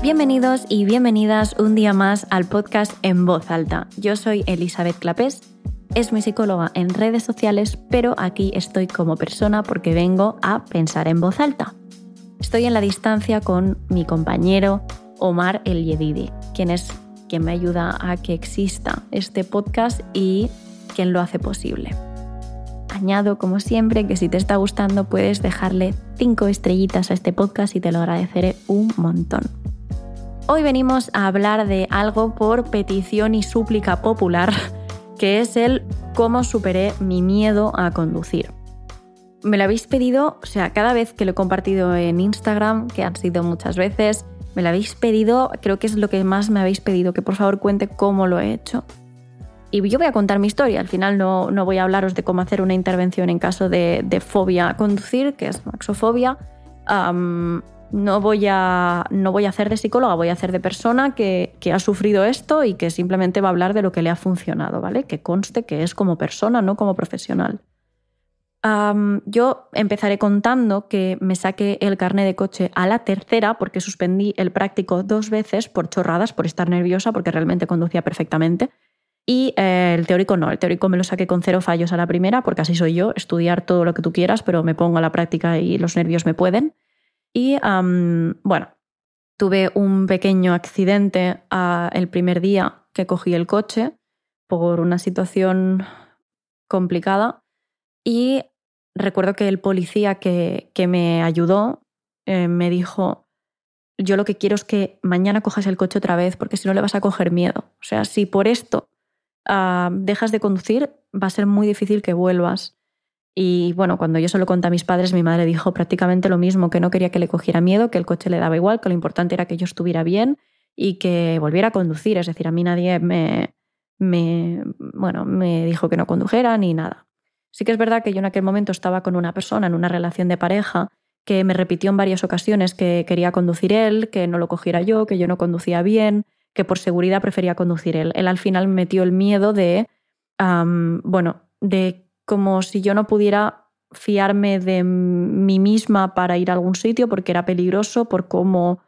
Bienvenidos y bienvenidas un día más al podcast En Voz Alta. Yo soy Elizabeth Clapés, es mi psicóloga en redes sociales, pero aquí estoy como persona porque vengo a pensar en voz alta. Estoy en la distancia con mi compañero Omar El Yedidi, quien es quien me ayuda a que exista este podcast y quien lo hace posible. Añado, como siempre, que si te está gustando puedes dejarle 5 estrellitas a este podcast y te lo agradeceré un montón. Hoy venimos a hablar de algo por petición y súplica popular, que es el cómo superé mi miedo a conducir. Me lo habéis pedido, o sea, cada vez que lo he compartido en Instagram, que han sido muchas veces, me lo habéis pedido, creo que es lo que más me habéis pedido, que por favor cuente cómo lo he hecho. Y yo voy a contar mi historia, al final no, no voy a hablaros de cómo hacer una intervención en caso de, fobia a conducir, que es maxofobia no voy a, no voy a hacer de psicóloga, voy a hacer de persona que, ha sufrido esto y que simplemente va a hablar de lo que le ha funcionado, ¿vale? Que conste que es como persona, no como profesional. yo empezaré contando que me saqué el carnet de coche a la tercera porque suspendí el práctico dos veces por chorradas, por estar nerviosa, porque realmente conducía perfectamente. Y eh, el teórico no, el teórico me lo saqué con cero fallos a la primera, porque así soy yo, estudiar todo lo que tú quieras, pero me pongo a la práctica y los nervios me pueden. Y bueno, tuve un pequeño accidente ah, el primer día que cogí el coche por una situación complicada y recuerdo que el policía que, que me ayudó eh, me dijo, yo lo que quiero es que mañana cojas el coche otra vez porque si no le vas a coger miedo. O sea, si por esto ah, dejas de conducir, va a ser muy difícil que vuelvas. Y bueno, cuando yo se lo conté a mis padres, mi madre dijo prácticamente lo mismo, que no quería que le cogiera miedo, que el coche le daba igual, que lo importante era que yo estuviera bien y que volviera a conducir. Es decir, a mí nadie me, me, bueno, me dijo que no condujera ni nada. Sí que es verdad que yo en aquel momento estaba con una persona en una relación de pareja que me repitió en varias ocasiones que quería conducir él, que no lo cogiera yo, que yo no conducía bien, que por seguridad prefería conducir él. Él al final me metió el miedo de, bueno, de como si yo no pudiera fiarme de mí misma para ir a algún sitio porque era peligroso, por cómo,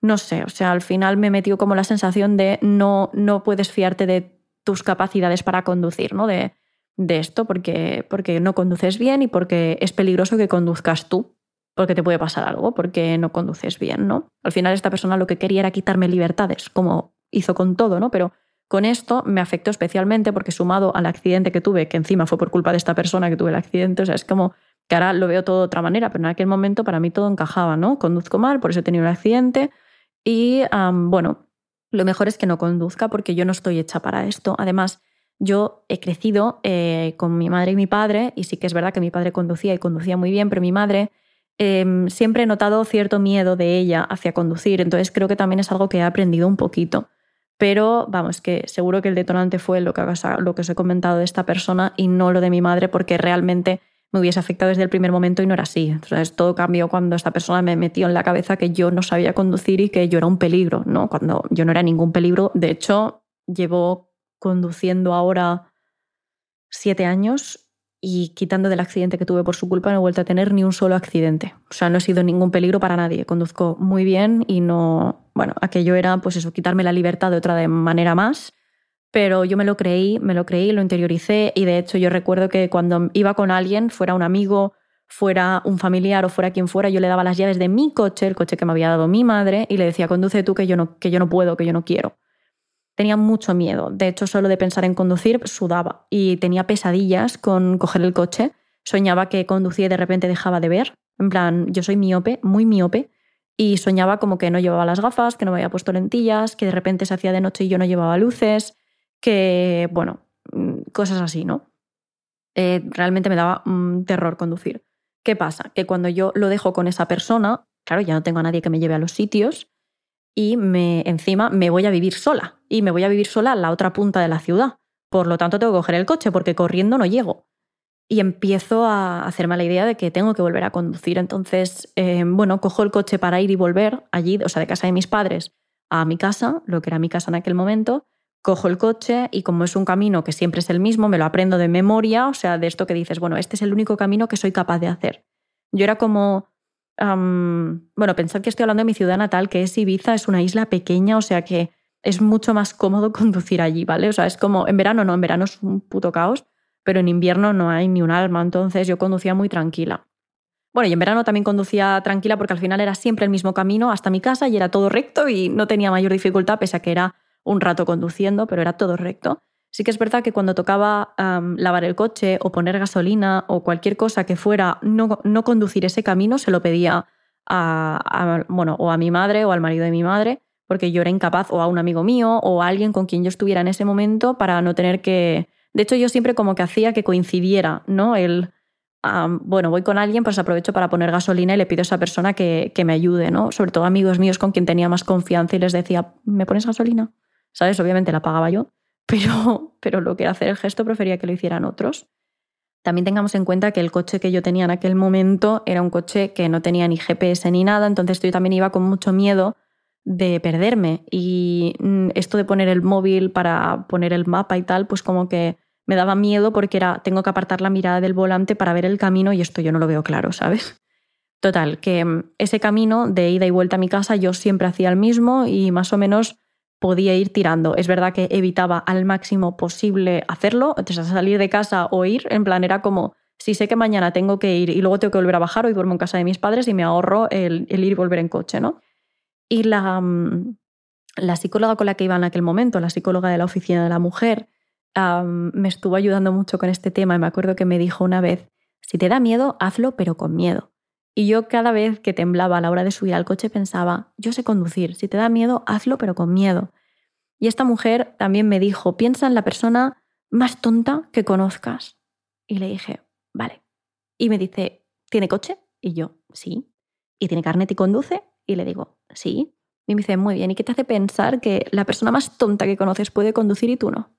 no sé, o sea, al final me metió como la sensación de no, no puedes fiarte de tus capacidades para conducir, ¿no? De, de esto, porque, porque no conduces bien y porque es peligroso que conduzcas tú, porque te puede pasar algo, porque no conduces bien, ¿no? Al final esta persona lo que quería era quitarme libertades, como hizo con todo, ¿no? Pero con esto me afectó especialmente porque sumado al accidente que tuve, que encima fue por culpa de esta persona que tuve el accidente, o sea, es como que ahora lo veo todo de otra manera, pero en aquel momento para mí todo encajaba, ¿no? Conduzco mal, por eso he tenido el accidente y, bueno, lo mejor es que no conduzca porque yo no estoy hecha para esto. Además, yo he crecido eh, con mi madre y mi padre, y sí que es verdad que mi padre conducía y conducía muy bien, pero mi madre em, siempre he notado cierto miedo de ella hacia conducir, entonces creo que también es algo que he aprendido un poquito. Pero vamos, que seguro que el detonante fue lo que, lo que os he comentado de esta persona y no lo de mi madre, porque realmente me hubiese afectado desde el primer momento y no era así. Entonces, todo cambió cuando esta persona me metió en la cabeza que yo no sabía conducir y que yo era un peligro, ¿no? Cuando yo no era ningún peligro. De hecho, llevo conduciendo ahora siete años y quitando del accidente que tuve por su culpa no he vuelto a tener ni un solo accidente. O sea, no he sido ningún peligro para nadie. Conduzco muy bien y no, bueno, aquello era pues eso, quitarme la libertad de otra manera más, pero yo me lo creí, me lo creí, lo interioricé y de hecho yo recuerdo que cuando iba con alguien, fuera un amigo, fuera un familiar o fuera quien fuera, yo le daba las llaves de mi coche, el coche que me había dado mi madre, y le decía, conduce tú que yo no, que yo no puedo, que yo no quiero. Tenía mucho miedo. De hecho, solo de pensar en conducir sudaba y tenía pesadillas con coger el coche. Soñaba que conducía y de repente dejaba de ver. En plan, yo soy miope, muy miope, y soñaba como que no llevaba las gafas, que no me había puesto lentillas, que de repente se hacía de noche y yo no llevaba luces, que, bueno, mm, cosas así, ¿no? Eh, realmente me daba terror conducir. ¿Qué pasa? Que cuando yo lo dejo con esa persona, claro, ya no tengo a nadie que me lleve a los sitios, y me, encima me voy a vivir sola. Y me voy a vivir sola a la otra punta de la ciudad. Por lo tanto, tengo que coger el coche porque corriendo no llego. Y empiezo a hacerme la idea de que tengo que volver a conducir. Entonces, eh, bueno, cojo el coche para ir y volver allí, o sea, de casa de mis padres a mi casa, lo que era mi casa en aquel momento. Cojo el coche y como es un camino que siempre es el mismo, me lo aprendo de memoria, o sea, de esto que dices, bueno, este es el único camino que soy capaz de hacer. Yo era como bueno, pensad que estoy hablando de mi ciudad natal, que es Ibiza, es una isla pequeña, o sea que es mucho más cómodo conducir allí, ¿vale? O sea, es como, en verano no, en verano es un puto caos, pero en invierno no hay ni un alma, entonces yo conducía muy tranquila. Bueno, y en verano también conducía tranquila porque al final era siempre el mismo camino hasta mi casa y era todo recto y no tenía mayor dificultad, pese a que era un rato conduciendo, pero era todo recto. Sí que es verdad que cuando tocaba lavar el coche o poner gasolina o cualquier cosa que fuera no, no conducir ese camino, se lo pedía a, bueno, o a mi madre o al marido de mi madre, porque yo era incapaz, o a un amigo mío o a alguien con quien yo estuviera en ese momento para no tener que... De hecho, yo siempre como que hacía que coincidiera, ¿no? El, bueno, voy con alguien, pues aprovecho para poner gasolina y le pido a esa persona que, que, me ayude, ¿no? Sobre todo amigos míos con quien tenía más confianza y les decía, ¿me pones gasolina? ¿Sabes? Obviamente la pagaba yo, pero, pero lo que hacer el gesto prefería que lo hicieran otros. También tengamos en cuenta que el coche que yo tenía en aquel momento era un coche que no tenía ni GPS ni nada, entonces yo también iba con mucho miedo de perderme. Y mm, esto de poner el móvil para poner el mapa y tal, pues como que me daba miedo porque era, tengo que apartar la mirada del volante para ver el camino y esto yo no lo veo claro, ¿sabes? Total, que mm, ese camino de ida y vuelta a mi casa yo siempre hacía el mismo y más o menos podía ir tirando. Es verdad que evitaba al máximo posible hacerlo, entonces salir de casa o ir, en plan era como, si sé que mañana tengo que ir y luego tengo que volver a bajar, hoy duermo en casa de mis padres y me ahorro el, ir y volver en coche, ¿no? Y la, mm, la psicóloga con la que iba en aquel momento, la psicóloga de la oficina de la mujer, me estuvo ayudando mucho con este tema y me acuerdo que me dijo una vez, si te da miedo, hazlo pero con miedo. Y yo cada vez que temblaba a la hora de subir al coche pensaba, yo sé conducir, si te da miedo, hazlo pero con miedo. Y esta mujer también me dijo, piensa en la persona más tonta que conozcas. Y le dije, vale. Y me dice, ¿tiene coche? Y yo, sí. ¿Y tiene carnet y conduce? Y le digo, sí. Y me dice, muy bien, ¿y qué te hace pensar que la persona más tonta que conoces puede conducir y tú no?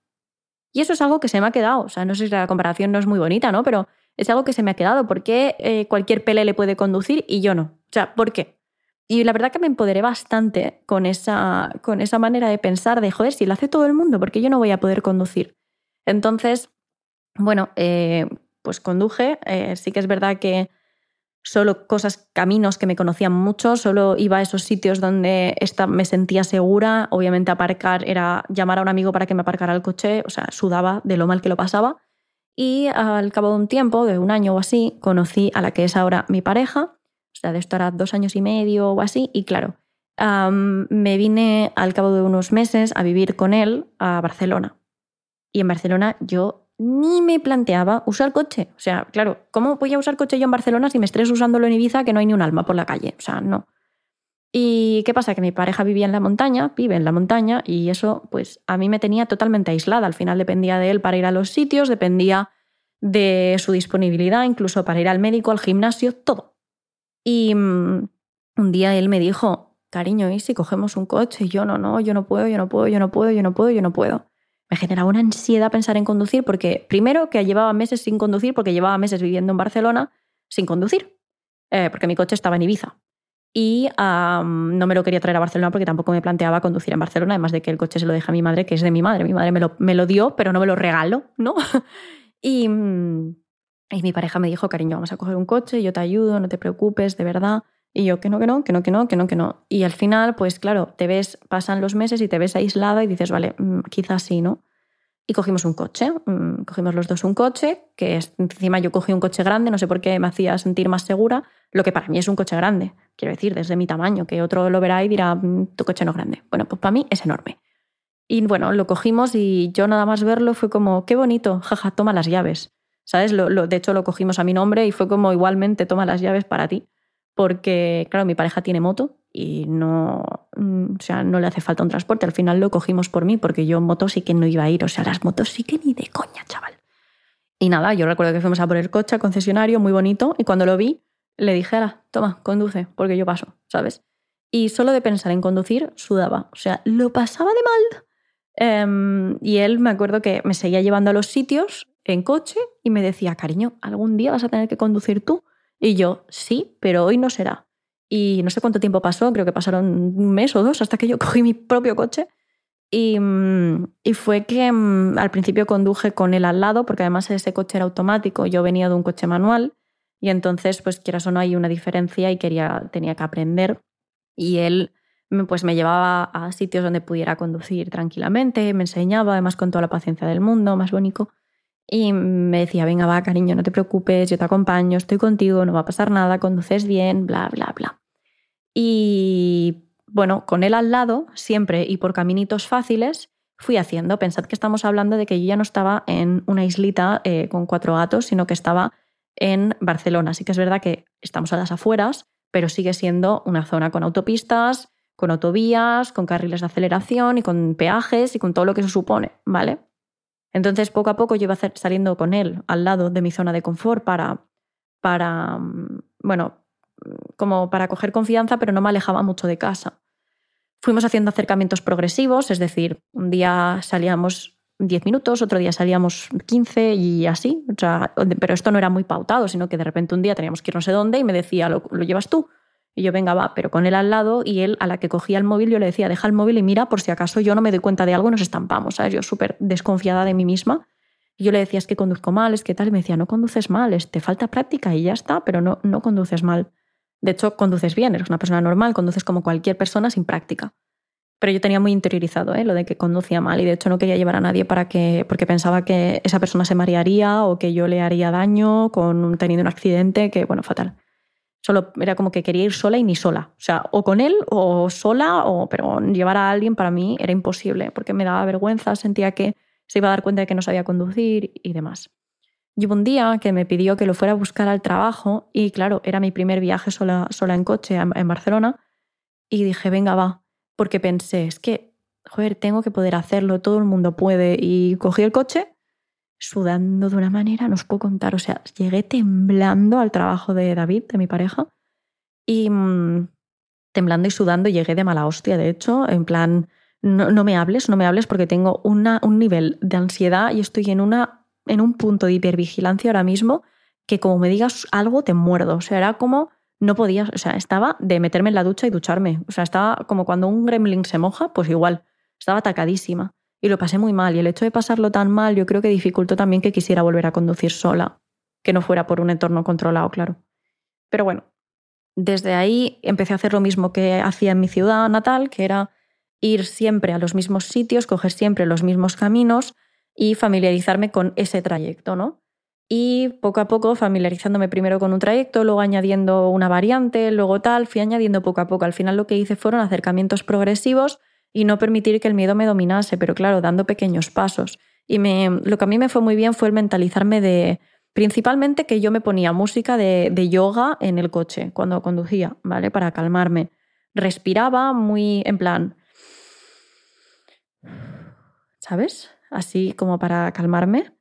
Y eso es algo que se me ha quedado. O sea, no sé si la comparación no es muy bonita, ¿no? Pero es algo que se me ha quedado. ¿Por qué eh, cualquier pele le puede conducir y yo no? O sea, ¿por qué? Y la verdad que me empoderé bastante con esa, con esa manera de pensar de, joder, si lo hace todo el mundo, ¿por qué yo no voy a poder conducir? Entonces, bueno, eh, pues conduje. Eh, sí que es verdad que solo cosas, caminos que me conocían mucho, solo iba a esos sitios donde me sentía segura. Obviamente aparcar era llamar a un amigo para que me aparcara el coche, o sea, sudaba de lo mal que lo pasaba. Y al cabo de un tiempo, de un año o así, conocí a la que es ahora mi pareja, o sea, de esto era dos años y medio o así, y claro, me vine al cabo de unos meses a vivir con él a Barcelona. Y en Barcelona yo ni me planteaba usar coche. O sea, claro, ¿cómo voy a usar coche yo en Barcelona si me estés usándolo en Ibiza que no hay ni un alma por la calle? O sea, no. ¿Y qué pasa? Que mi pareja vivía en la montaña, vive en la montaña, y eso, pues, a mí me tenía totalmente aislada. Al final dependía de él para ir a los sitios, dependía de su disponibilidad, incluso para ir al médico, al gimnasio, todo. Y mm, un día él me dijo, cariño, ¿y si cogemos un coche? Y yo no, no, yo no puedo, yo no puedo, yo no puedo, yo no puedo, yo no puedo me generaba una ansiedad pensar en conducir porque, primero, que llevaba meses sin conducir porque llevaba meses viviendo en Barcelona sin conducir, eh, porque mi coche estaba en Ibiza. Y no me lo quería traer a Barcelona porque tampoco me planteaba conducir en Barcelona, además de que el coche se lo deja a mi madre, que es de mi madre. Mi madre me lo, me lo dio, pero no me lo regaló, ¿no? y, y mi pareja me dijo, cariño, vamos a coger un coche, yo te ayudo, no te preocupes, de verdad. Y yo, que no, que no, que no, que no, que no, que no. Y al final, pues claro, te ves, pasan los meses y te ves aislada y dices, vale, mm, quizás sí, ¿no? Y cogimos un coche, mm, cogimos los dos un coche, que encima yo cogí un coche grande, no sé por qué me hacía sentir más segura, lo que para mí es un coche grande, quiero decir, desde mi tamaño, que otro lo verá y dirá, mm, tu coche no es grande. Bueno, pues para mí es enorme. Y bueno, lo cogimos y yo nada más verlo fue como, qué bonito, jaja, toma las llaves. ¿Sabes? Lo, de hecho, lo cogimos a mi nombre y fue como, igualmente, toma las llaves para ti porque, claro, mi pareja tiene moto y no, mm, o sea, no le hace falta un transporte. Al final lo cogimos por mí, porque yo moto sí que no iba a ir. O sea, las motos sí que ni de coña, chaval. Y nada, yo recuerdo que fuimos a por el coche al concesionario, muy bonito, y cuando lo vi, le dije, Ala, toma, conduce, porque yo paso, ¿sabes? Y solo de pensar en conducir, sudaba. O sea, lo pasaba de mal. Em, y él me acuerdo que me seguía llevando a los sitios en coche y me decía, cariño, algún día vas a tener que conducir tú. Y yo, sí, pero hoy no será. Y no sé cuánto tiempo pasó, creo que pasaron un mes o dos hasta que yo cogí mi propio coche. Y, mm, y fue que mm, al principio conduje con él al lado, porque además ese coche era automático, yo venía de un coche manual. Y entonces, pues quieras o no, hay una diferencia y quería, tenía que aprender. Y él pues me llevaba a sitios donde pudiera conducir tranquilamente, me enseñaba, además con toda la paciencia del mundo, más bonito. Y me decía, venga, va, cariño, no te preocupes, yo te acompaño, estoy contigo, no va a pasar nada, conduces bien, bla, bla, bla. Y bueno, con él al lado, siempre y por caminitos fáciles, fui haciendo. Pensad que estamos hablando de que yo ya no estaba en una islita eh, con cuatro gatos, sino que estaba en Barcelona. Así que es verdad que estamos a las afueras, pero sigue siendo una zona con autopistas, con autovías, con carriles de aceleración y con peajes y con todo lo que eso supone, ¿vale? Entonces, poco a poco yo iba saliendo con él al lado de mi zona de confort para, para, mm, bueno, como para coger confianza, pero no me alejaba mucho de casa. Fuimos haciendo acercamientos progresivos, es decir, un día salíamos 10 minutos, otro día salíamos 15 y así. pero esto no era muy pautado, sino que de repente un día teníamos que ir no sé dónde y me decía, ¿lo, lo llevas tú? Y yo, venga, va, pero con él al lado y él a la que cogía el móvil, yo le decía, deja el móvil y mira por si acaso yo no me doy cuenta de algo y nos estampamos, ¿sabes? Yo súper desconfiada de mí misma. Y yo le decía, es que conduzco mal, es que tal. Y me decía, no conduces mal, es, te falta práctica y ya está, pero no, no conduces mal. De hecho, conduces bien, eres una persona normal, conduces como cualquier persona sin práctica. Pero yo tenía muy interiorizado ¿eh? lo de que conducía mal y de hecho no quería llevar a nadie para que, porque pensaba que esa persona se marearía o que yo le haría daño con teniendo un accidente, que bueno, fatal. Solo era como que quería ir sola y ni sola. O sea, o con él o sola, o, pero llevar a alguien para mí era imposible porque me daba vergüenza, sentía que se iba a dar cuenta de que no sabía conducir y demás. Y un día que me pidió que lo fuera a buscar al trabajo y claro, era mi primer viaje sola, sola en coche en Barcelona y dije, venga, va, porque pensé, es que, joder, tengo que poder hacerlo, todo el mundo puede. Y cogí el coche sudando de una manera, no os puedo contar. O sea, llegué temblando al trabajo de David, de mi pareja, y mm, temblando y sudando llegué de mala hostia, de hecho, en plan, no, me hables, no me hables porque tengo una, un nivel de ansiedad y estoy en, una, en un punto de hipervigilancia ahora mismo que como me digas algo te muerdo. O sea, era como no podía, o sea, estaba de meterme en la ducha y ducharme. O sea, estaba como cuando un gremlin se moja, pues igual, estaba atacadísima y lo pasé muy mal. Y el hecho de pasarlo tan mal yo creo que dificultó también que quisiera volver a conducir sola, que no fuera por un entorno controlado, claro. Pero bueno, desde ahí empecé a hacer lo mismo que hacía en mi ciudad natal, que era ir siempre a los mismos sitios, coger siempre los mismos caminos y familiarizarme con ese trayecto, ¿no? Y poco a poco, familiarizándome primero con un trayecto, luego añadiendo una variante, luego tal, fui añadiendo poco a poco. Al final lo que hice fueron acercamientos progresivos y no permitir que el miedo me dominase, pero claro, dando pequeños pasos. Y me, lo que a mí me fue muy bien fue el mentalizarme de, principalmente que yo me ponía música de, de yoga en el coche cuando conducía, ¿vale? Para calmarme. Respiraba muy en plan, ¿sabes? Así como para calmarme.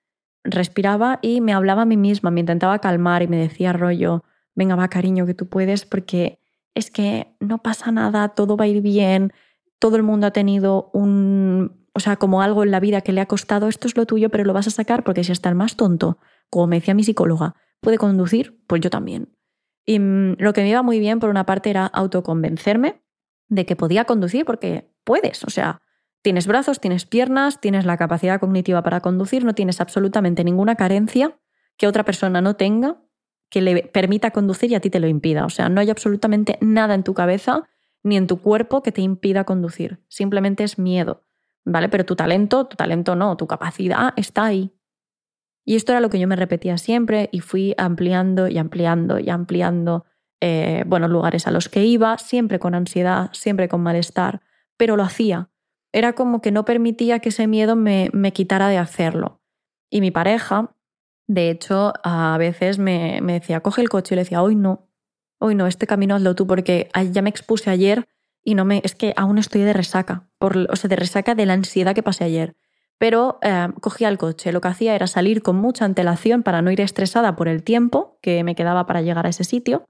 Respiraba y me hablaba a mí misma, me intentaba calmar y me decía rollo, venga va cariño, que tú puedes porque es que no pasa nada, todo va a ir bien, todo el mundo ha tenido un, o sea, como algo en la vida que le ha costado, esto es lo tuyo, pero lo vas a sacar porque si está el más tonto, como me decía mi psicóloga, puede conducir, pues yo también. Y mm, lo que me iba muy bien, por una parte, era autoconvencerme de que podía conducir porque puedes, o sea, tienes brazos, tienes piernas, tienes la capacidad cognitiva para conducir, no tienes absolutamente ninguna carencia que otra persona no tenga que le permita conducir y a ti te lo impida. O sea, no hay absolutamente nada en tu cabeza ni en tu cuerpo que te impida conducir. Simplemente es miedo, ¿vale? Pero tu talento, tu talento no, tu capacidad está ahí. Y esto era lo que yo me repetía siempre y fui ampliando y ampliando y ampliando, eh, bueno, lugares a los que iba, siempre con ansiedad, siempre con malestar, pero lo hacía. Era como que no permitía que ese miedo me, me quitara de hacerlo. Y mi pareja, de hecho, a veces me, me decía, coge el coche y le decía, hoy no, hoy no, este camino hazlo tú porque ya me expuse ayer y no me, es que aún estoy de resaca, por, o sea, de resaca de la ansiedad que pasé ayer. Pero eh, cogía el coche, lo que hacía era salir con mucha antelación para no ir estresada por el tiempo que me quedaba para llegar a ese sitio,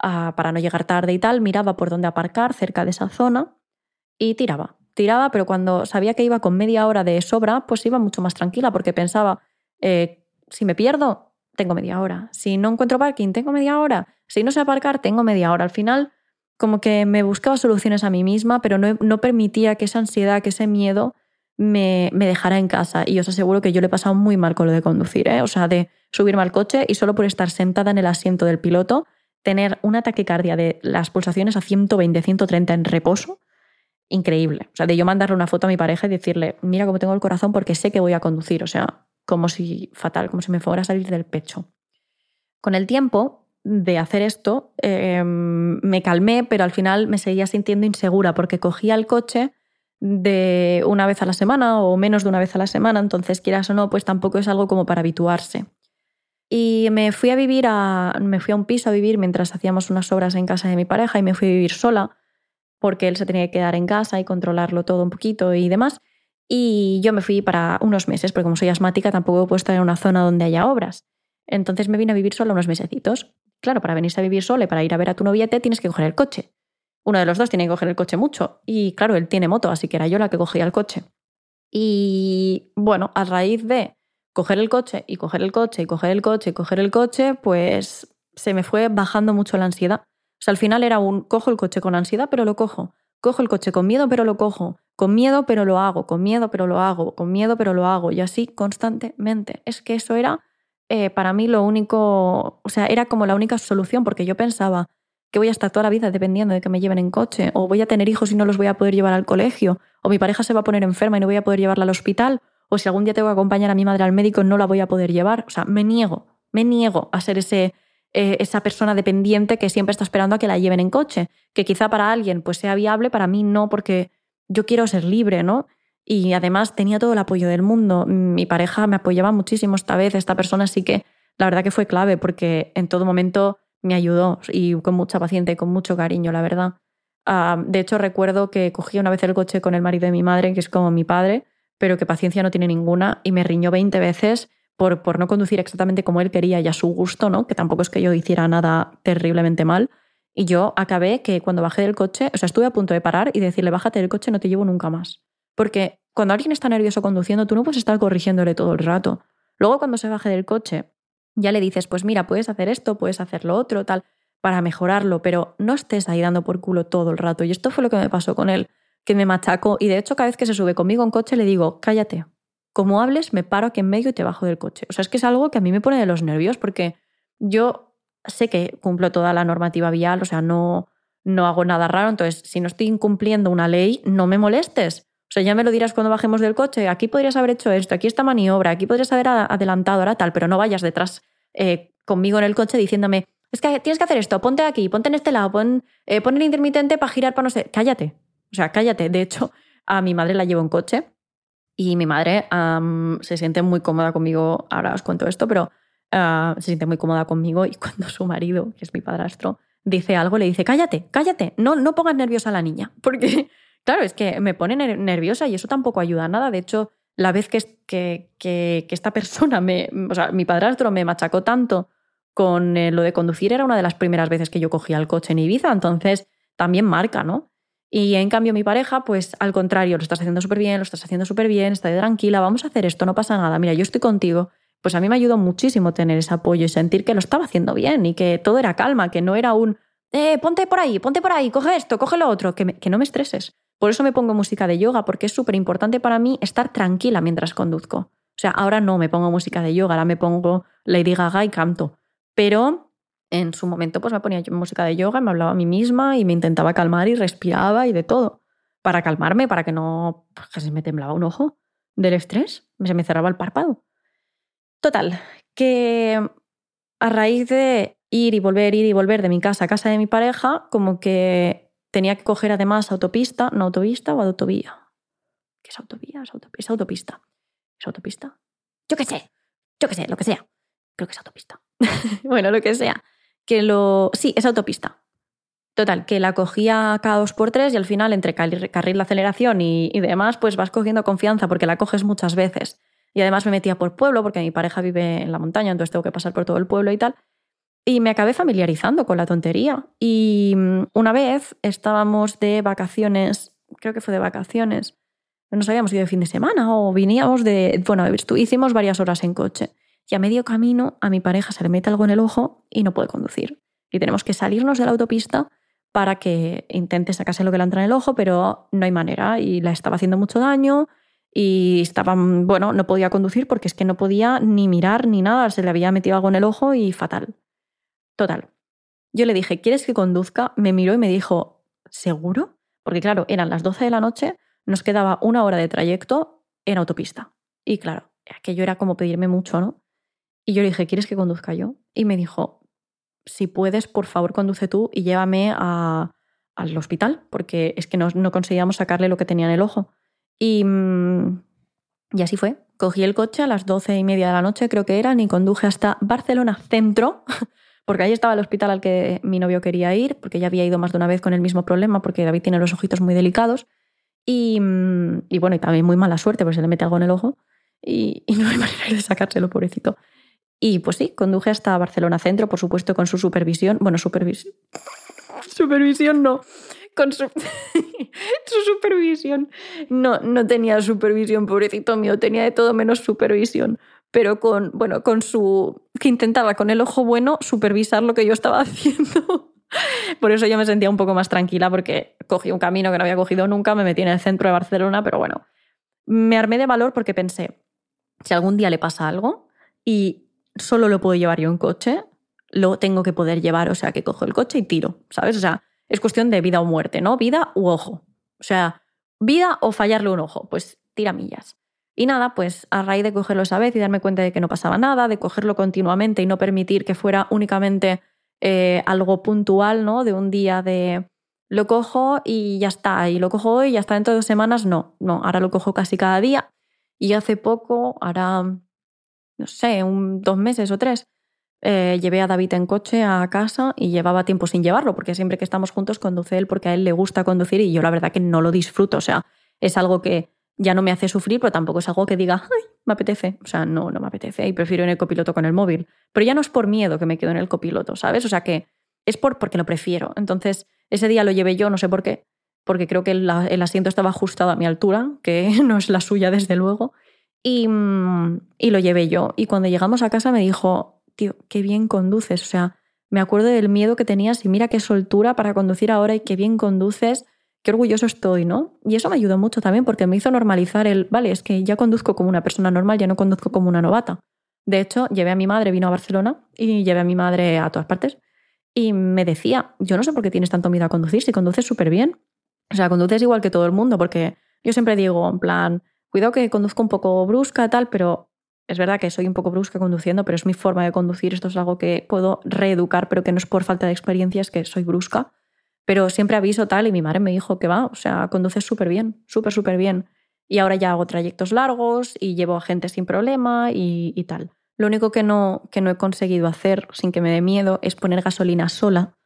ah, para no llegar tarde y tal, miraba por dónde aparcar cerca de esa zona y tiraba. Tiraba, pero cuando sabía que iba con media hora de sobra, pues iba mucho más tranquila porque pensaba, eh, si me pierdo, tengo media hora. Si no encuentro parking, tengo media hora. Si no sé aparcar, tengo media hora. Al final, como que me buscaba soluciones a mí misma, pero no, no permitía que esa ansiedad, que ese miedo me, me dejara en casa. Y os aseguro que yo le he pasado muy mal con lo de conducir, ¿eh? o sea, de subirme al coche y solo por estar sentada en el asiento del piloto, tener una taquicardia de las pulsaciones a 120, 130 en reposo, increíble. O sea, de yo mandarle una foto a mi pareja y decirle, mira cómo tengo el corazón porque sé que voy a conducir, o sea, como si fatal, como si me fuera a salir del pecho. Con el tiempo de hacer esto, em, me calmé, pero al final me seguía sintiendo insegura porque cogía el coche de una vez a la semana o menos de una vez a la semana, entonces quieras o no, pues tampoco es algo como para habituarse. Y me fui a vivir a, me fui a un piso a vivir mientras hacíamos unas obras en casa de mi pareja y me fui a vivir sola porque él se tenía que quedar en casa y controlarlo todo un poquito y demás. Y yo me fui para unos meses, porque como soy asmática tampoco puedo estar en una zona donde haya obras. Entonces me vine a vivir sola unos mesecitos. Claro, para venirse a vivir sola y para ir a ver a tu noviete tienes que coger el coche uno de los dos tiene que coger el coche mucho. Y claro, él tiene moto, así que era yo la que cogía el coche. Y bueno, a raíz de coger el coche y coger el coche y coger el coche y coger el coche, pues se me fue bajando mucho la ansiedad. O sea, al final era un cojo el coche con ansiedad, pero lo cojo. Cojo el coche con miedo, pero lo cojo. Con miedo, pero lo hago. Con miedo, pero lo hago. Con miedo, pero lo hago. Y así constantemente. Es que eso era eh, para mí lo único, o sea, era como la única solución, porque yo pensaba, que voy a estar toda la vida dependiendo de que me lleven en coche, o voy a tener hijos y no los voy a poder llevar al colegio, o mi pareja se va a poner enferma y no voy a poder llevarla al hospital, o si algún día tengo que acompañar a mi madre al médico no la voy a poder llevar. O sea, me niego, me niego a ser ese, eh, esa persona dependiente que siempre está esperando a que la lleven en coche, que quizá para alguien pues sea viable, para mí no, porque yo quiero ser libre, ¿no? Y además tenía todo el apoyo del mundo. Mi pareja me apoyaba muchísimo esta vez, esta persona sí que la verdad que fue clave porque en todo momento me ayudó y con mucha paciencia y con mucho cariño, la verdad. Ah, de hecho, recuerdo que cogí una vez el coche con el marido de mi madre, que es como mi padre, pero que paciencia no tiene ninguna, y me riñó 20 veces por, por no conducir exactamente como él quería y a su gusto, ¿no? que tampoco es que yo hiciera nada terriblemente mal. Y yo acabé que cuando bajé del coche, o sea, estuve a punto de parar y decirle, bájate del coche, no te llevo nunca más. Porque cuando alguien está nervioso conduciendo, tú no puedes estar corrigiéndole todo el rato. Luego, cuando se baje del coche ya le dices, pues mira, puedes hacer esto, puedes hacer lo otro, tal, para mejorarlo, pero no estés ahí dando por culo todo el rato. Y esto fue lo que me pasó con él, que me machacó. Y de hecho, cada vez que se sube conmigo en coche, le digo, cállate. Como hables, me paro aquí en medio y te bajo del coche. O sea, es que es algo que a mí me pone de los nervios porque yo sé que cumplo toda la normativa vial, o sea, no, no hago nada raro. Entonces, si no estoy incumpliendo una ley, no me molestes. O sea, ya me lo dirás cuando bajemos del coche, aquí podrías haber hecho esto, aquí esta maniobra, aquí podrías haber adelantado, ahora tal, pero no vayas detrás eh, conmigo en el coche diciéndome, es que tienes que hacer esto, ponte aquí, ponte en este lado, pon, eh, pon el intermitente para girar para no sé, cállate, o sea, cállate. De hecho, a mi madre la llevo en coche y mi madre se siente muy cómoda conmigo, ahora os cuento esto, pero ah, se siente muy cómoda conmigo y cuando su marido, que es mi padrastro, dice algo, le dice, cállate, cállate, no, no pongas nerviosa a la niña, porque Claro, es que me pone nerviosa y eso tampoco ayuda a nada. De hecho, la vez que, esta persona, me, o sea, mi padrastro me machacó tanto con eh, lo de conducir, era una de las primeras veces que yo cogía el coche en Ibiza, entonces también marca, ¿no? Y en cambio mi pareja, pues al contrario, lo estás haciendo súper bien, lo estás haciendo súper bien, está tranquila, vamos a hacer esto, no pasa nada, mira, yo estoy contigo. Pues a mí me ayudó muchísimo tener ese apoyo y sentir que lo estaba haciendo bien y que todo era calma, que no era un, eh, ponte por ahí, ponte por ahí, coge esto, coge lo otro, que no me estreses. Por eso me pongo música de yoga, porque es súper importante para mí estar tranquila mientras conduzco. O sea, ahora no me pongo música de yoga, ahora me pongo Lady Gaga y canto. Pero en su momento pues me ponía música de yoga, me hablaba a mí misma y me intentaba calmar y respiraba y de todo. Para calmarme, para que no se me temblaba un ojo del estrés, se me cerraba el párpado. Total, que a raíz de ir y volver, ir y volver de mi casa a casa de mi pareja, como que tenía que coger además autopista, no autovista o autovía. ¿Qué es autovía? Es, autopista. ¿Es autopista? Yo qué sé, yo qué sé, lo que sea. Creo que es autopista. bueno, lo que sea. Que lo. Sí, es autopista. Total, que la cogía cada dos por tres y al final, entre carril de aceleración y, y, demás, pues vas cogiendo confianza porque la coges muchas veces. Y además me metía por pueblo porque mi pareja vive en la montaña, entonces tengo que pasar por todo el pueblo y tal. Y me acabé familiarizando con la tontería. Y mm, una vez estábamos de vacaciones, creo que fue de vacaciones, no nos habíamos ido de fin de semana o veníamos de... Bueno, hicimos varias horas en coche. Y a medio camino a mi pareja se le mete algo en el ojo y no puede conducir. Y tenemos que salirnos de la autopista para que intente sacarse lo que le entra en el ojo, pero no hay manera. Y la estaba haciendo mucho daño y estaba, bueno, no podía conducir porque es que no podía ni mirar ni nada, se le había metido algo en el ojo y fatal. Total. Yo le dije, ¿quieres que conduzca? Me miró y me dijo, ¿seguro? Porque claro, eran las 12 de la noche, nos quedaba una hora de trayecto en autopista. Y claro, aquello era como pedirme mucho, ¿no? Y yo le dije, ¿quieres que conduzca yo? Y me dijo, si puedes, por favor, conduce tú y llévame al hospital, porque es que no, no, conseguíamos sacarle lo que tenía en el ojo. Y, mm, y así fue. Cogí el coche a las doce y media de la noche, creo que eran, y conduje hasta Barcelona Centro, porque ahí estaba el hospital al que mi novio quería ir, porque ya había ido más de una vez con el mismo problema, porque David tiene los ojitos muy delicados. Y, mm, y bueno, y también muy mala suerte, porque se le mete algo en el ojo y, y no hay manera de sacárselo, pobrecito. Y pues sí, conduje hasta Barcelona Centro, por supuesto, con su supervisión. Bueno, supervisión. Supervisión no. Con su, su supervisión. No, no tenía supervisión, pobrecito mío, tenía de todo menos supervisión. Pero con, bueno, con su. que intentaba con el ojo bueno supervisar lo que yo estaba haciendo. Por eso yo me sentía un poco más tranquila, porque cogí un camino que no había cogido nunca, me metí en el centro de Barcelona, pero bueno. Me armé de valor porque pensé, si algún día le pasa algo y solo lo puedo llevar yo en coche, lo tengo que poder llevar, o sea, que cojo el coche y tiro, ¿sabes? O sea, es cuestión de vida o muerte, ¿no? Vida u ojo. O sea, vida o fallarle un ojo, pues tira millas. Y nada, pues a raíz de cogerlo esa vez y darme cuenta de que no pasaba nada, de cogerlo continuamente y no permitir que fuera únicamente eh, algo puntual, ¿no? De un día de lo cojo y ya está, y lo cojo hoy y ya está dentro de dos semanas, no, no, ahora lo cojo casi cada día. Y hace poco, ahora no sé, un, dos meses o tres, eh, llevé a David en coche a casa y llevaba tiempo sin llevarlo, porque siempre que estamos juntos conduce él porque a él le gusta conducir y yo la verdad que no lo disfruto. O sea, es algo que ya no me hace sufrir, pero tampoco es algo que diga, ay, me apetece. O sea, no, no me apetece y prefiero en el copiloto con el móvil. Pero ya no es por miedo que me quedo en el copiloto, ¿sabes? O sea, que es por, porque lo prefiero. Entonces, ese día lo llevé yo, no sé por qué, porque creo que el asiento estaba ajustado a mi altura, que no es la suya desde luego. Y, mm, y, lo llevé yo. Y cuando llegamos a casa me dijo, tío, qué bien conduces. O sea, me acuerdo del miedo que tenías y mira qué soltura para conducir ahora y qué bien conduces. Qué orgulloso estoy, ¿no? Y eso me ayudó mucho también porque me hizo normalizar el, vale, es que ya conduzco como una persona normal, ya no conduzco como una novata. De hecho, llevé a mi madre, vino a Barcelona y llevé a mi madre a todas partes. Y me decía, yo no sé por qué tienes tanto miedo a conducir, si conduces súper bien. O sea, conduces igual que todo el mundo, porque yo siempre digo, en plan, Cuidado que conduzco un poco brusca, tal, pero es verdad que soy un poco brusca conduciendo, pero es mi forma de conducir. Esto es algo que puedo reeducar, pero que no es por falta de experiencia, es que soy brusca. Pero siempre aviso tal y mi madre me dijo que va, o sea, conduces súper bien, súper, súper bien. Y ahora ya hago trayectos largos y llevo a gente sin problema y, y, tal. Lo único que no, que no he conseguido hacer sin que me dé miedo es poner gasolina sola,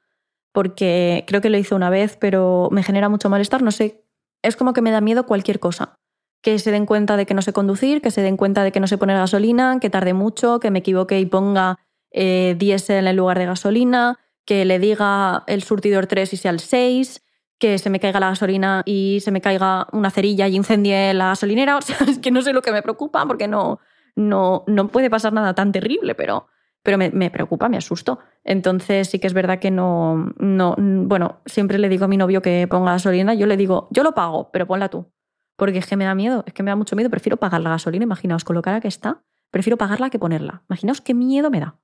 porque creo que lo hice una vez, pero me genera mucho malestar, no sé, es como que me da miedo cualquier cosa que se den cuenta de que no sé conducir, que se den cuenta de que no sé poner gasolina, que tarde mucho, que me equivoque y ponga eh, diésel en lugar de gasolina, que le diga el surtidor 3 y sea el 6, que se me caiga la gasolina y se me caiga una cerilla y incendie la gasolinera. O sea, es que no sé lo que me preocupa porque no, no, no puede pasar nada tan terrible, pero, pero me, me, preocupa, me asusto. Entonces sí que es verdad que no, no, bueno, siempre le digo a mi novio que ponga gasolina, yo le digo, yo lo pago, pero ponla tú porque es que me da miedo, es que me da mucho miedo, prefiero pagar la gasolina, imaginaos con lo cara que está, prefiero pagarla que ponerla. Imaginaos qué miedo me da.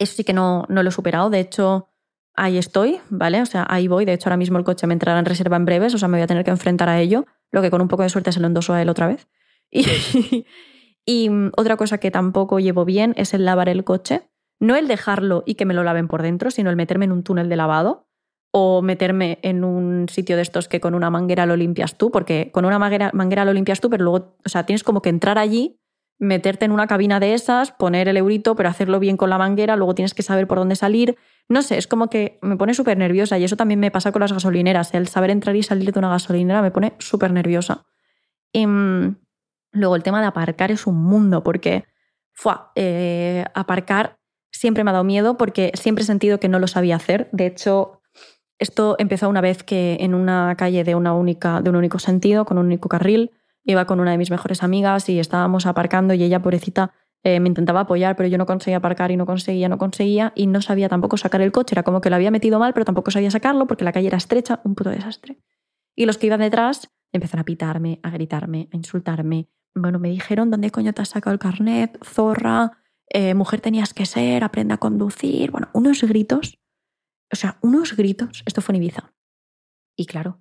Eso sí que no, no lo he superado, de hecho, ahí estoy, ¿vale? O sea, ahí voy, de hecho ahora mismo el coche me entrará en reserva en breves, o sea, me voy a tener que enfrentar a ello, lo que con un poco de suerte se lo endoso a él otra vez. Y, y otra cosa que tampoco llevo bien es el lavar el coche. No el dejarlo y que me lo laven por dentro, sino el meterme en un túnel de lavado o meterme en un sitio de estos que con una manguera lo limpias tú, porque con una manguera, manguera lo limpias tú, pero luego, o sea, tienes como que entrar allí, meterte en una cabina de esas, poner el eurito, pero hacerlo bien con la manguera, luego tienes que saber por dónde salir. No sé, es como que me pone súper nerviosa y eso también me pasa con las gasolineras. El saber entrar y salir de una gasolinera me pone súper nerviosa. Y, mm, luego el tema de aparcar es un mundo, porque fua, eh, aparcar siempre me ha dado miedo porque siempre he sentido que no lo sabía hacer. De hecho, esto empezó una vez que en una calle de, una única, de un único sentido, con un único carril, iba con una de mis mejores amigas y estábamos aparcando y ella, pobrecita, eh, me intentaba apoyar, pero yo no conseguía aparcar y no conseguía, no conseguía y no sabía tampoco sacar el coche. Era como que lo había metido mal, pero tampoco sabía sacarlo porque la calle era estrecha, un puto desastre. Y los que iban detrás Empezaron a pitarme, a gritarme, a insultarme. Bueno, me dijeron, ¿dónde coño te has sacado el carnet? Zorra, eh, mujer tenías que ser, aprende a conducir. Bueno, unos gritos. O sea, unos gritos. Esto fue en Ibiza. Y claro,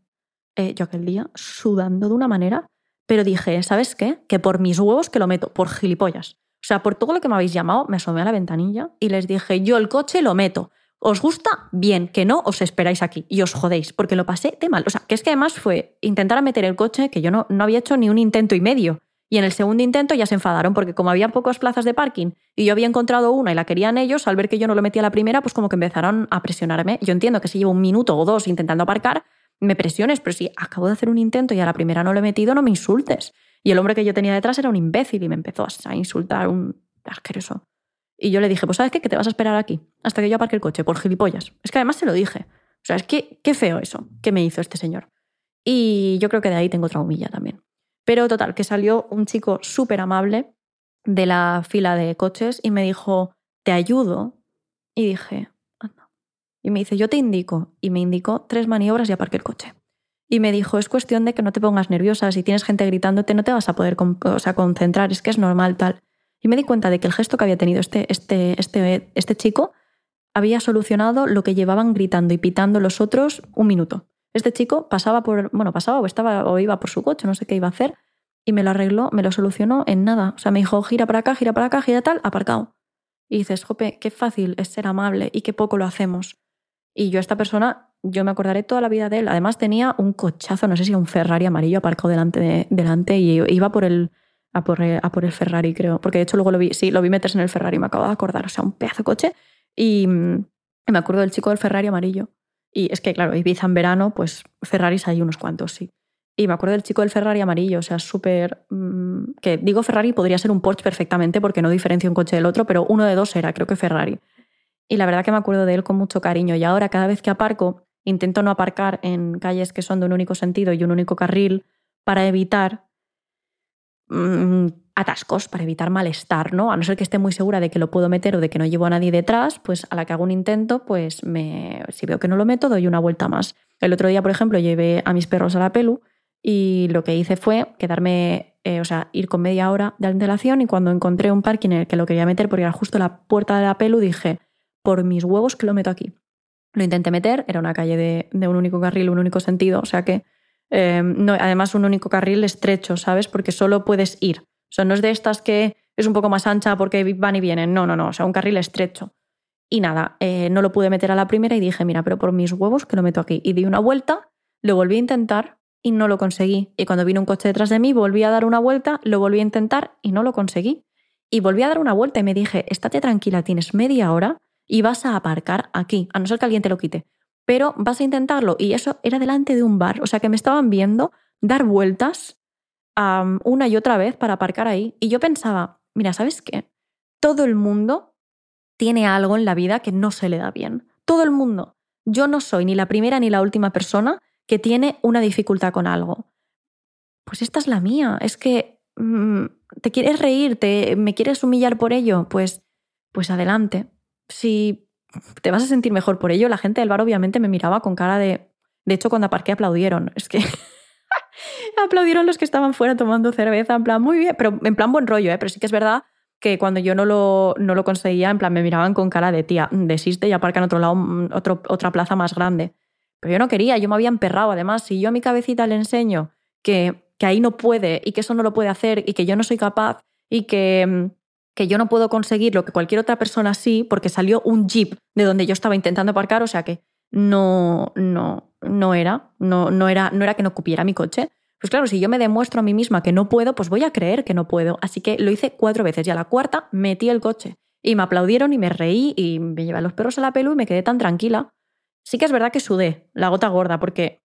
eh, yo aquel día sudando de una manera, pero dije, ¿sabes qué? Que por mis huevos que lo meto, por gilipollas. O sea, por todo lo que me habéis llamado, me asomé a la ventanilla y les dije, yo el coche lo meto. ¿Os gusta? Bien, que no, os esperáis aquí y os jodéis, porque lo pasé de mal. O sea, que es que además fue intentar meter el coche, que yo no, no había hecho ni un intento y medio. Y en el segundo intento ya se enfadaron, porque como había pocas plazas de parking y yo había encontrado una y la querían ellos, al ver que yo no lo metía la primera, pues como que empezaron a presionarme. Yo entiendo que si llevo un minuto o dos intentando aparcar, me presiones, pero si acabo de hacer un intento y a la primera no lo he metido, no me insultes. Y el hombre que yo tenía detrás era un imbécil y me empezó a insultar, un asqueroso. Y yo le dije, pues ¿sabes qué? Que te vas a esperar aquí hasta que yo aparque el coche, por gilipollas. Es que además se lo dije. O sea, es que qué feo eso que me hizo este señor. Y yo creo que de ahí tengo otra humilla también. Pero total, que salió un chico súper amable de la fila de coches y me dijo, te ayudo. Y dije. Y me dice, yo te indico. Y me indicó tres maniobras y aparqué el coche. Y me dijo, es cuestión de que no te pongas nerviosa. Si tienes gente gritándote, no te vas a poder concentrar. Es que es normal tal. Y me di cuenta de que el gesto que había tenido este, este, este, este chico había solucionado lo que llevaban gritando y pitando los otros un minuto. Este chico pasaba por, bueno, pasaba o estaba o iba por su coche, no sé qué iba a hacer, y me lo arregló, me lo solucionó en nada. O sea, me dijo, gira para acá, gira para acá, gira tal, aparcado. Y dices, jope, qué fácil es ser amable y qué poco lo hacemos. Y yo esta persona, yo me acordaré toda la vida de él. Además tenía un cochazo, no sé si un Ferrari amarillo aparcado delante, de, delante y iba por el, a por, a por el Ferrari, creo. Porque de hecho luego lo vi, sí, lo vi meterse en el Ferrari, me acabo de acordar. O sea, un pedazo de coche. Y, me acuerdo del chico del Ferrari amarillo. Y es que, claro, Ibiza en verano, pues Ferraris hay unos cuantos, sí. Y me acuerdo del chico del Ferrari amarillo, o sea, súper... Mm, que digo Ferrari, podría ser un Porsche perfectamente porque no diferencio un coche del otro, pero uno de dos era, creo que Ferrari. Y la verdad que me acuerdo de él con mucho cariño. Y ahora cada vez que aparco, intento no aparcar en calles que son de un único sentido y un único carril para evitar mm, atascos para evitar malestar, ¿no? A no ser que esté muy segura de que lo puedo meter o de que no llevo a nadie detrás, pues a la que hago un intento, pues me, si veo que no lo meto, doy una vuelta más. El otro día, por ejemplo, llevé a mis perros a la pelu y lo que hice fue quedarme, eh, o sea, ir con media hora de antelación y cuando encontré un parking en el que lo quería meter porque era justo la puerta de la pelu, dije, por mis huevos que lo meto aquí. Lo intenté meter, era una calle de, un único carril, un único sentido, o sea que, no, además un único carril estrecho, ¿sabes? Porque solo puedes ir. O sea, no es de estas que es un poco más ancha porque van y vienen. No, no, no. O sea, un carril estrecho. Y nada, eh, no lo pude meter a la primera y dije, mira, pero por mis huevos que lo meto aquí. Y di una vuelta, lo volví a intentar y no lo conseguí. Y cuando vino un coche detrás de mí, volví a dar una vuelta, lo volví a intentar y no lo conseguí. Y volví a dar una vuelta y me dije, estate tranquila, tienes media hora y vas a aparcar aquí, a no ser que alguien te lo quite. Pero vas a intentarlo. Y eso era delante de un bar. O sea que me estaban viendo dar vueltas una y otra vez para aparcar ahí. Y yo pensaba, mira, ¿sabes qué? Todo el mundo tiene algo en la vida que no se le da bien. Todo el mundo. Yo no soy ni la primera ni la última persona que tiene una dificultad con algo. Pues esta es la mía. Es que mm, te quieres reír, te, me quieres humillar por ello, pues, pues adelante. Si te vas a sentir mejor por ello, la gente del bar obviamente me miraba con cara de... De hecho, cuando aparqué aplaudieron. Es que aplaudieron los que estaban fuera tomando cerveza, en plan, muy bien, pero en plan buen rollo, ¿eh? pero sí que es verdad que cuando yo no lo, no lo conseguía, en plan, me miraban con cara de tía, desiste y aparca en otro lado, mm, otro, otra plaza más grande. Pero yo no quería, yo me había emperrado. Además, si yo a mi cabecita le enseño que, que ahí no puede y que eso no lo puede hacer y que yo no soy capaz y que, mm, que yo no puedo conseguir lo que cualquier otra persona sí, porque salió un jeep de donde yo estaba intentando aparcar, o sea que no, no, no era, no, no era, no era que no cupiera mi coche, pues claro, si yo me demuestro a mí misma que no puedo, pues voy a creer que no puedo. Así que lo hice cuatro veces y a la cuarta metí el coche. Y me aplaudieron y me reí y me llevé a los perros a la pelu y me quedé tan tranquila. Sí que es verdad que sudé, la gota gorda, porque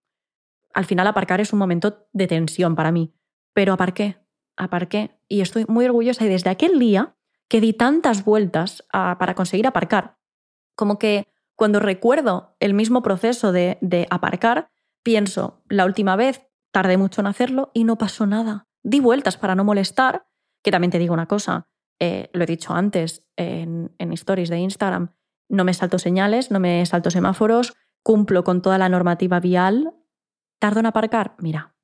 al final aparcar es un momento de tensión para mí. Pero aparqué, aparqué y estoy muy orgullosa y desde aquel día que di tantas vueltas para conseguir aparcar, como que cuando recuerdo el mismo proceso de, de aparcar, pienso, la última vez Tardé mucho en hacerlo y no pasó nada. Di vueltas para no molestar, que también te digo una cosa, eh, lo he dicho antes en, en stories de Instagram, no me salto señales, no me salto semáforos, cumplo con toda la normativa vial. ¿Tardo en aparcar? Mira,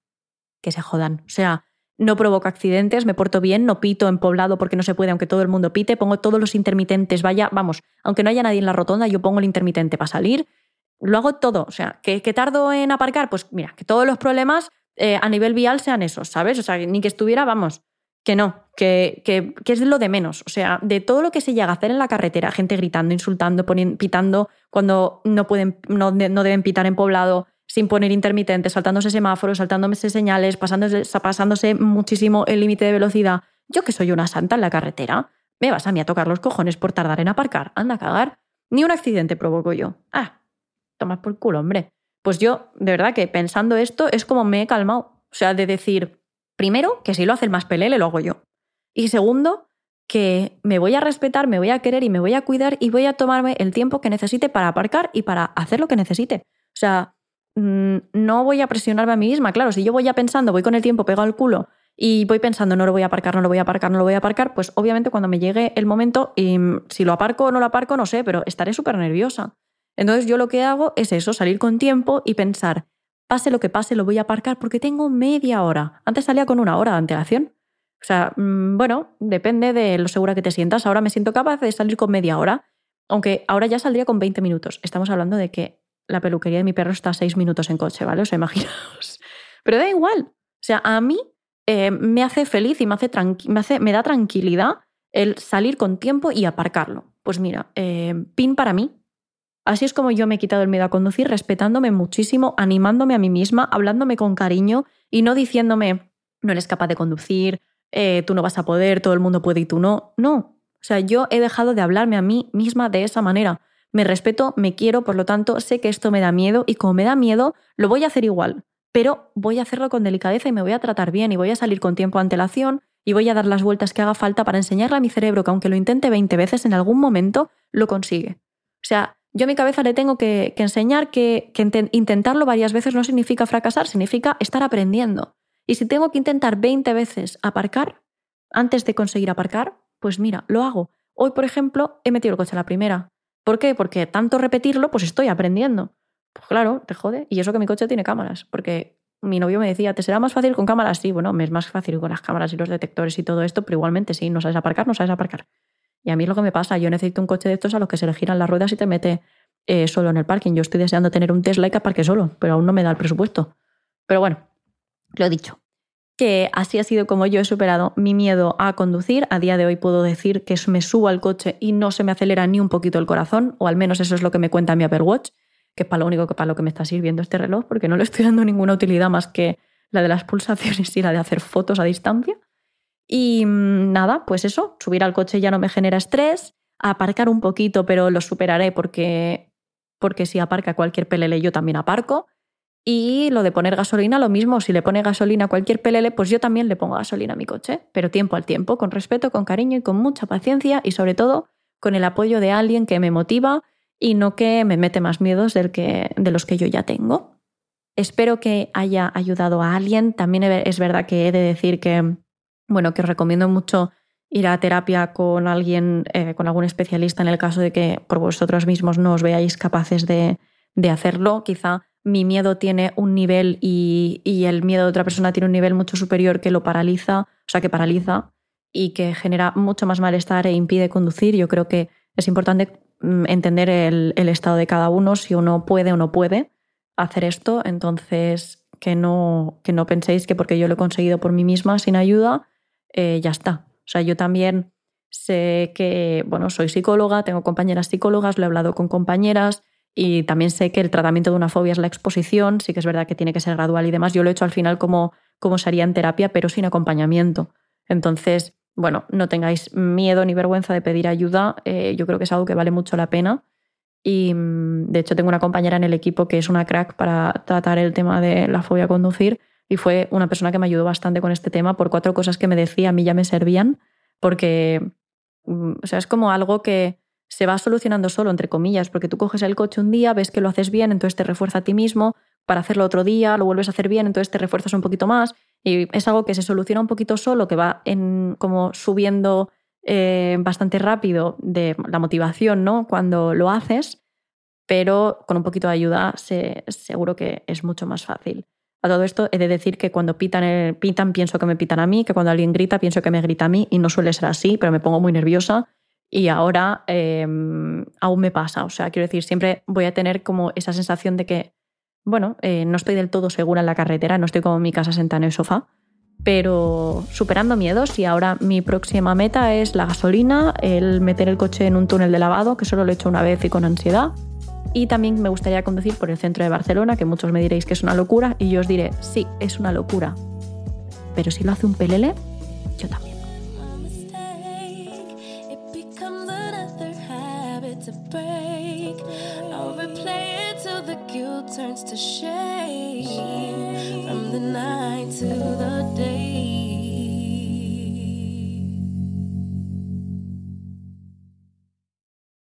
que se jodan. O sea, no provoco accidentes, me porto bien, no pito en poblado porque no se puede, aunque todo el mundo pite, pongo todos los intermitentes, vaya, vamos, aunque no haya nadie en la rotonda, yo pongo el intermitente para salir, lo hago todo, o sea, ¿que, tardo en aparcar? Pues mira, que todos los problemas eh, a nivel vial sean esos, ¿sabes? O sea, ni que estuviera, vamos, que no, que, que, es lo de menos. O sea, de todo lo que se llega a hacer en la carretera, gente gritando, insultando, pitando cuando no, pueden, no, no deben pitar en poblado, sin poner intermitentes, saltándose semáforos, saltándose señales, pasándose, pasándose muchísimo el límite de velocidad. Yo que soy una santa en la carretera, me vas a mí a tocar los cojones por tardar en aparcar. Anda a cagar. Ni un accidente provoco yo. Ah, tomas por culo, hombre. Pues yo, de verdad que pensando esto, es como me he calmado. O sea, de decir, primero, que si lo hace el más pelele, lo hago yo. Y segundo, que me voy a respetar, me voy a querer y me voy a cuidar y voy a tomarme el tiempo que necesite para aparcar y para hacer lo que necesite. O sea, no voy a presionarme a mí misma. Claro, si yo voy ya pensando, voy con el tiempo pegado al culo y voy pensando, no lo voy a aparcar, no lo voy a aparcar, no lo voy a aparcar, pues obviamente cuando me llegue el momento, y mm, si lo aparco o no lo aparco, no sé, pero estaré súper nerviosa. Entonces yo lo que hago es eso, salir con tiempo y pensar, pase lo que pase, lo voy a aparcar porque tengo media hora. Antes salía con una hora de antelación. O sea, mm, bueno, depende de lo segura que te sientas. Ahora me siento capaz de salir con media hora, aunque ahora ya saldría con 20 minutos. Estamos hablando de que la peluquería de mi perro está a seis minutos en coche, ¿vale? O sea, imaginaos. Pero da igual. O sea, a mí eh, me hace feliz y me, hace, me, hace me da tranquilidad el salir con tiempo y aparcarlo. Pues mira, eh, pin para mí. Así es como yo me he quitado el miedo a conducir, respetándome muchísimo, animándome a mí misma, hablándome con cariño y no diciéndome, no eres capaz de conducir, eh, tú no vas a poder, todo el mundo puede y tú no. No. O sea, yo he dejado de hablarme a mí misma de esa manera. Me respeto, me quiero, por lo tanto, sé que esto me da miedo y como me da miedo, lo voy a hacer igual, pero voy a hacerlo con delicadeza y me voy a tratar bien y voy a salir con tiempo ante la acción y voy a dar las vueltas que haga falta para enseñarle a mi cerebro que aunque lo intente 20 veces, en algún momento lo consigue. O sea, yo a mi cabeza le tengo que, enseñar que, que intentarlo varias veces no significa fracasar, significa estar aprendiendo. Y si tengo que intentar 20 veces aparcar, antes de conseguir aparcar, pues mira, lo hago. Hoy, por ejemplo, he metido el coche a la primera. ¿Por qué? Porque tanto repetirlo, pues estoy aprendiendo. Pues claro, te jode. Y eso que mi coche tiene cámaras, porque mi novio me decía, ¿te será más fácil con cámaras? Sí, bueno, me es más fácil con las cámaras y los detectores y todo esto, pero igualmente sí, no sabes aparcar, no sabes aparcar. Y a mí es lo que me pasa, yo necesito un coche de estos a los que se le giran las ruedas y te mete eh, solo en el parking. Yo estoy deseando tener un Tesla y que aparque solo, pero aún no me da el presupuesto. Pero bueno, lo he dicho que así ha sido como yo he superado mi miedo a conducir. A día de hoy puedo decir que me subo al coche y no se me acelera ni un poquito el corazón, o al menos eso es lo que me cuenta mi Apple Watch, que es para lo único que para lo que me está sirviendo este reloj, porque no le estoy dando ninguna utilidad más que la de las pulsaciones y la de hacer fotos a distancia. Y mm, nada, pues eso, subir al coche ya no me genera estrés, aparcar un poquito, pero lo superaré porque, porque si aparca cualquier pelele yo también aparco. Y lo de poner gasolina, lo mismo, si le pone gasolina a cualquier pelele, pues yo también le pongo gasolina a mi coche, pero tiempo al tiempo, con respeto, con cariño y con mucha paciencia y sobre todo con el apoyo de alguien que me motiva y no que me mete más miedos del que, de los que yo ya tengo. Espero que haya ayudado a alguien. También es verdad que he de decir que, bueno, que os recomiendo mucho ir a terapia con alguien, eh, con algún especialista en el caso de que por vosotros mismos no os veáis capaces de, de hacerlo. Quizá mi miedo tiene un nivel y, el miedo de otra persona tiene un nivel mucho superior que lo paraliza, o sea, que paraliza y que genera mucho más malestar e impide conducir. Yo creo que es importante mm, entender el, estado de cada uno, si uno puede o no puede hacer esto. Entonces, que no, que no penséis que porque yo lo he conseguido por mí misma sin ayuda, eh, ya está. O sea, yo también sé que, bueno, soy psicóloga, tengo compañeras psicólogas, lo he hablado con compañeras, y también sé que el tratamiento de una fobia es la exposición, sí que es verdad que tiene que ser gradual y demás. Yo lo he hecho al final como, como se haría en terapia, pero sin acompañamiento. Entonces, bueno, no tengáis miedo ni vergüenza de pedir ayuda. Eh, yo creo que es algo que vale mucho la pena. Y mm, de hecho tengo una compañera en el equipo que es una crack para tratar el tema de la fobia a conducir y fue una persona que me ayudó bastante con este tema por cuatro cosas que me decía, a mí ya me servían, porque mm, o sea, es como algo que se va solucionando solo, entre comillas, porque tú coges el coche un día, ves que lo haces bien, entonces te refuerza a ti mismo, para hacerlo otro día, lo vuelves a hacer bien, entonces te refuerzas un poquito más, y es algo que se soluciona un poquito solo, que va en, como subiendo eh, bastante rápido de la motivación, ¿no? Cuando lo haces, pero con un poquito de ayuda seguro que es mucho más fácil. A todo esto he de decir que cuando pitan, pitan pienso que me pitan a mí, que cuando alguien grita pienso que me grita a mí y no suele ser así, pero me pongo muy nerviosa y ahora em, aún me pasa. O sea, quiero decir, siempre voy a tener como esa sensación de que, bueno, eh, no estoy del todo segura en la carretera, no estoy como mi casa sentada en el sofá, pero superando miedos y ahora mi próxima meta es la gasolina, el meter el coche en un túnel de lavado, que solo lo he hecho una vez y con ansiedad. Y también me gustaría conducir por el centro de Barcelona, que muchos me diréis que es una locura, y yo os diré, sí, es una locura. Pero si lo hace un pelele, yo también.